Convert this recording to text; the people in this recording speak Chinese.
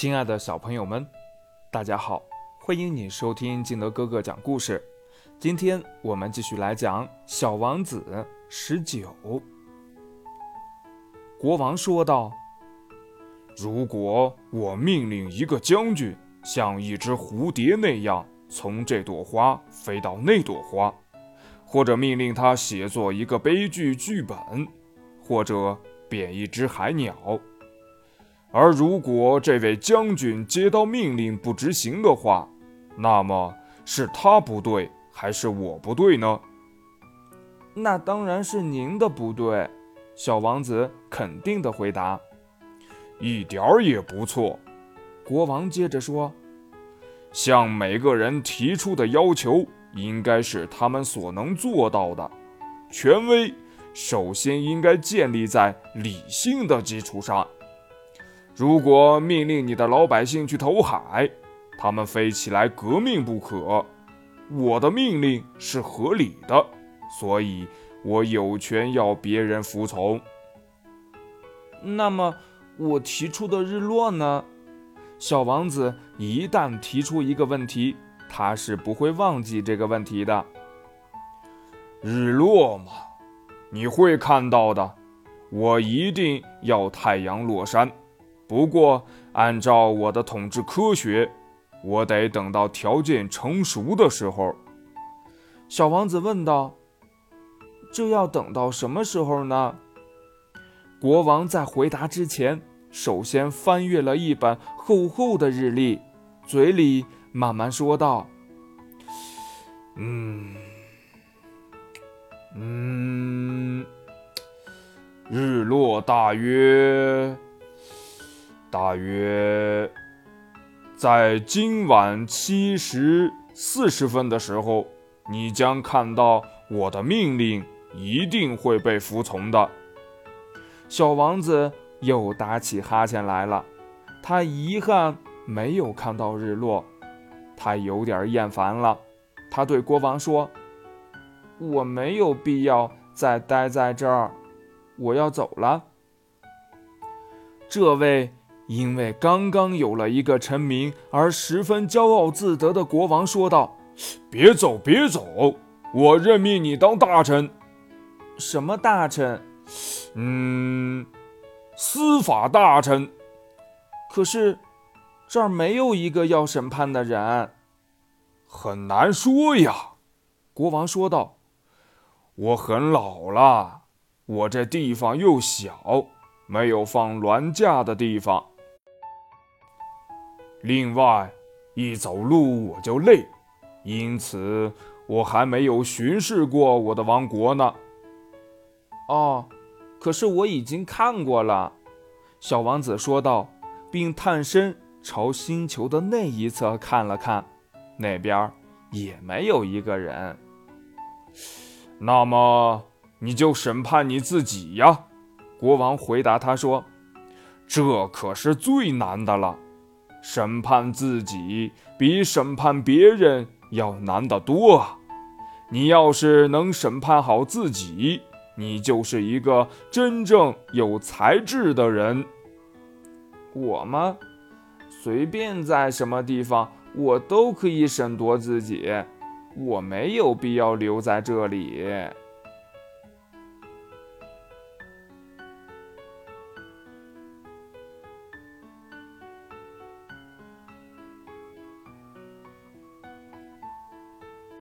亲爱的小朋友们，大家好，欢迎你收听金德哥哥讲故事。今天我们继续来讲《小王子》十九。国王说道：“如果我命令一个将军像一只蝴蝶那样从这朵花飞到那朵花，或者命令他写作一个悲剧剧本，或者贬一只海鸟。”而如果这位将军接到命令不执行的话，那么是他不对还是我不对呢？那当然是您的不对，小王子肯定的回答。一点儿也不错，国王接着说：“向每个人提出的要求应该是他们所能做到的，权威首先应该建立在理性的基础上。”如果命令你的老百姓去投海，他们非起来革命不可。我的命令是合理的，所以我有权要别人服从。那么，我提出的日落呢？小王子一旦提出一个问题，他是不会忘记这个问题的。日落嘛，你会看到的。我一定要太阳落山。不过，按照我的统治科学，我得等到条件成熟的时候。小王子问道：“这要等到什么时候呢？”国王在回答之前，首先翻阅了一本厚厚的日历，嘴里慢慢说道：“嗯，嗯，日落大约……”大约在今晚七时四十分的时候，你将看到我的命令一定会被服从的。小王子又打起哈欠来了，他遗憾没有看到日落，他有点厌烦了。他对国王说：“我没有必要再待在这儿，我要走了。”这位。因为刚刚有了一个臣民而十分骄傲自得的国王说道：“别走，别走！我任命你当大臣。什么大臣？嗯，司法大臣。可是这儿没有一个要审判的人，很难说呀。”国王说道：“我很老了，我这地方又小，没有放銮驾的地方。”另外，一走路我就累，因此我还没有巡视过我的王国呢。哦，可是我已经看过了，小王子说道，并探身朝星球的那一侧看了看，那边也没有一个人。那么你就审判你自己呀，国王回答他说：“这可是最难的了。”审判自己比审判别人要难得多！你要是能审判好自己，你就是一个真正有才智的人。我吗？随便在什么地方，我都可以审夺自己。我没有必要留在这里。